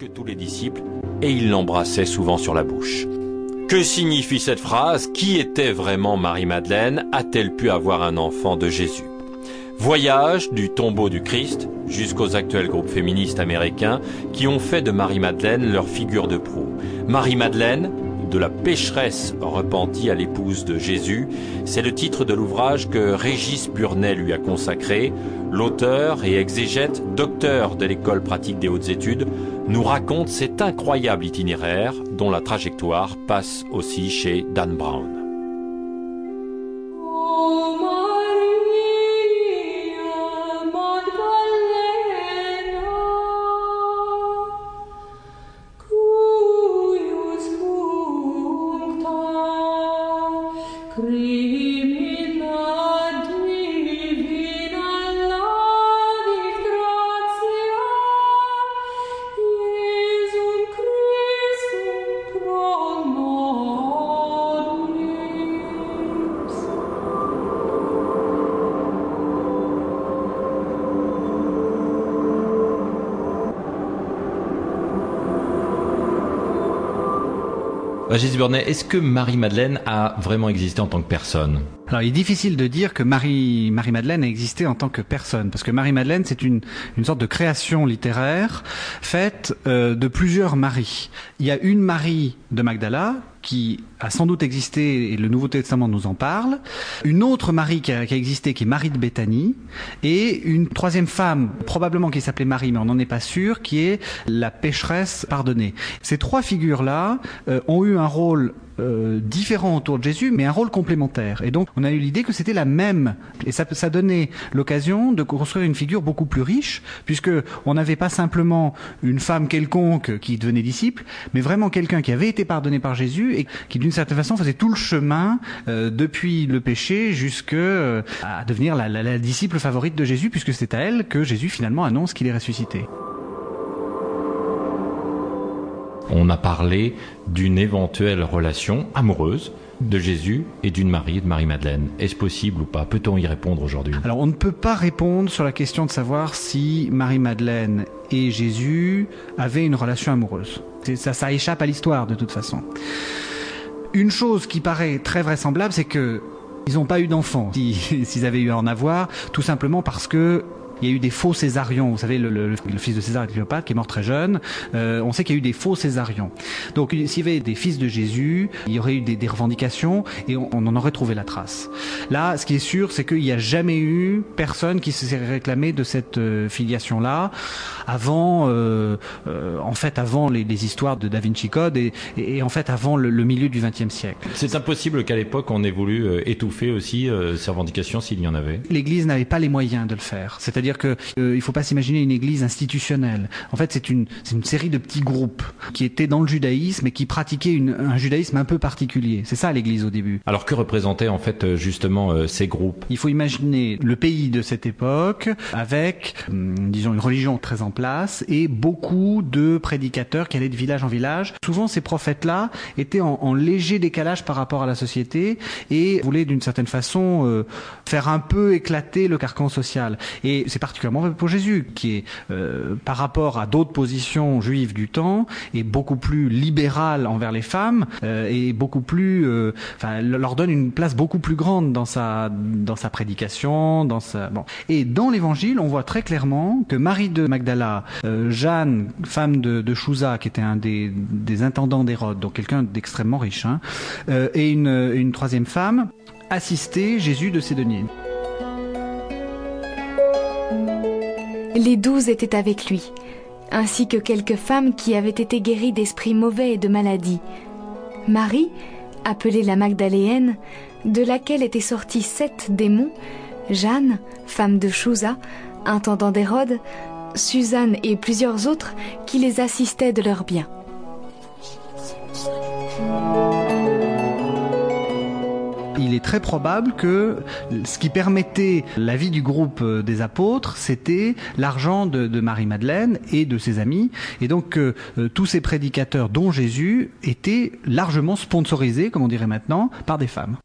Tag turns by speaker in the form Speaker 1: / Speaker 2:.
Speaker 1: que tous les disciples et il l'embrassait souvent sur la bouche. Que signifie cette phrase? Qui était vraiment Marie-Madeleine A-t-elle pu avoir un enfant de Jésus? Voyage du tombeau du Christ jusqu'aux actuels groupes féministes américains qui ont fait de Marie-Madeleine leur figure de proue. Marie-Madeleine, de la pécheresse repentie à l'épouse de Jésus, c'est le titre de l'ouvrage que Régis Burnet lui a consacré. L'auteur et exégète, docteur de l'école pratique des hautes études, nous raconte cet incroyable itinéraire dont la trajectoire passe aussi chez Dan Brown.
Speaker 2: Régis Burnet, est-ce que Marie-Madeleine a vraiment existé en tant que personne?
Speaker 3: Alors, il est difficile de dire que Marie, Marie-Madeleine a existé en tant que personne, parce que Marie-Madeleine, c'est une, une sorte de création littéraire faite euh, de plusieurs Maries. Il y a une Marie de Magdala, qui a sans doute existé, et le Nouveau Testament nous en parle, une autre Marie qui a, existé, qui est Marie de Béthanie, et une troisième femme, probablement qui s'appelait Marie, mais on n'en est pas sûr, qui est la pécheresse pardonnée. Ces trois figures-là euh, ont eu un rôle euh, différent autour de Jésus, mais un rôle complémentaire. Et donc, on a eu l'idée que c'était la même. Et ça, ça donnait l'occasion de construire une figure beaucoup plus riche, puisque on n'avait pas simplement une femme quelconque qui devenait disciple, mais vraiment quelqu'un qui avait été pardonné par Jésus et qui, d'une certaine façon, faisait tout le chemin euh, depuis le péché jusque euh, à devenir la, disciple favorite de Jésus, puisque c'est à elle que Jésus finalement annonce qu'il est ressuscité.
Speaker 2: on a parlé d'une éventuelle relation amoureuse de Jésus et d'une Marie de Marie-Madeleine. Est-ce possible ou pas? Peut-on y répondre aujourd'hui?
Speaker 3: Alors on ne peut pas répondre sur la question de savoir si Marie-Madeleine et Jésus avaient une relation amoureuse. Ça, ça échappe à l'histoire de toute façon. Une chose qui paraît très vraisemblable, c'est que ils n'ont pas eu d'enfants, s'ils avaient eu à en avoir, tout simplement parce que il y a eu des faux césarions. Vous savez, le, le, le fils de César et Cléopâtre qui est mort très jeune. Euh, on sait qu'il y a eu des faux césarions. Donc, s'il y avait des fils de Jésus, il y aurait eu des, des revendications et on, on, en aurait trouvé la trace. Là, ce qui est sûr, c'est qu'il n'y a jamais eu personne qui s'est réclamé de cette euh, filiation-là avant, euh, euh, en fait, avant les, les, histoires de Da Vinci Code et, et, et en fait avant le, le milieu du XXe siècle.
Speaker 2: C'est impossible qu'à l'époque on ait voulu euh, étouffer aussi ces revendications s'il y en avait.
Speaker 3: L'Église n'avait pas les moyens de le faire. C'est-à-dire c'est-à-dire que euh, il faut pas s'imaginer une église institutionnelle. En fait, c'est une c'est une série de petits groupes qui étaient dans le judaïsme et qui pratiquaient une, un judaïsme un peu particulier. C'est ça l'église au début.
Speaker 2: Alors que représentaient en fait euh, justement euh, ces groupes?
Speaker 3: Il faut imaginer le pays de cette époque avec hum, disons une religion très en place et beaucoup de prédicateurs qui allaient de village en village. Souvent ces prophètes-là étaient en, en, léger décalage par rapport à la société et voulaient d'une certaine façon euh, faire un peu éclater le carcan social. Et c'est particulièrement pour Jésus, qui est, euh, par rapport à d'autres positions juives du temps, est beaucoup plus libéral envers les femmes euh, et beaucoup plus, euh, enfin, leur donne une place beaucoup plus grande dans sa dans sa prédication, dans sa bon. Et dans l'Évangile, on voit très clairement que Marie de Magdala, euh, Jeanne, femme de, de Chouza, qui était un des, des intendants d'Hérode, donc quelqu'un d'extrêmement riche, hein, euh, et une, une troisième femme assistaient Jésus de ses
Speaker 4: Les douze étaient avec lui, ainsi que quelques femmes qui avaient été guéries d'esprits mauvais et de maladies. Marie, appelée la Magdaléenne, de laquelle étaient sortis sept démons, Jeanne, femme de Chouza, intendant d'Hérode, Suzanne et plusieurs autres qui les assistaient de leurs biens.
Speaker 3: Très probable que ce qui permettait la vie du groupe des apôtres, c'était l'argent de, de Marie-Madeleine et de ses amis. Et donc, euh, tous ces prédicateurs, dont Jésus, étaient largement sponsorisés, comme on dirait maintenant, par des femmes.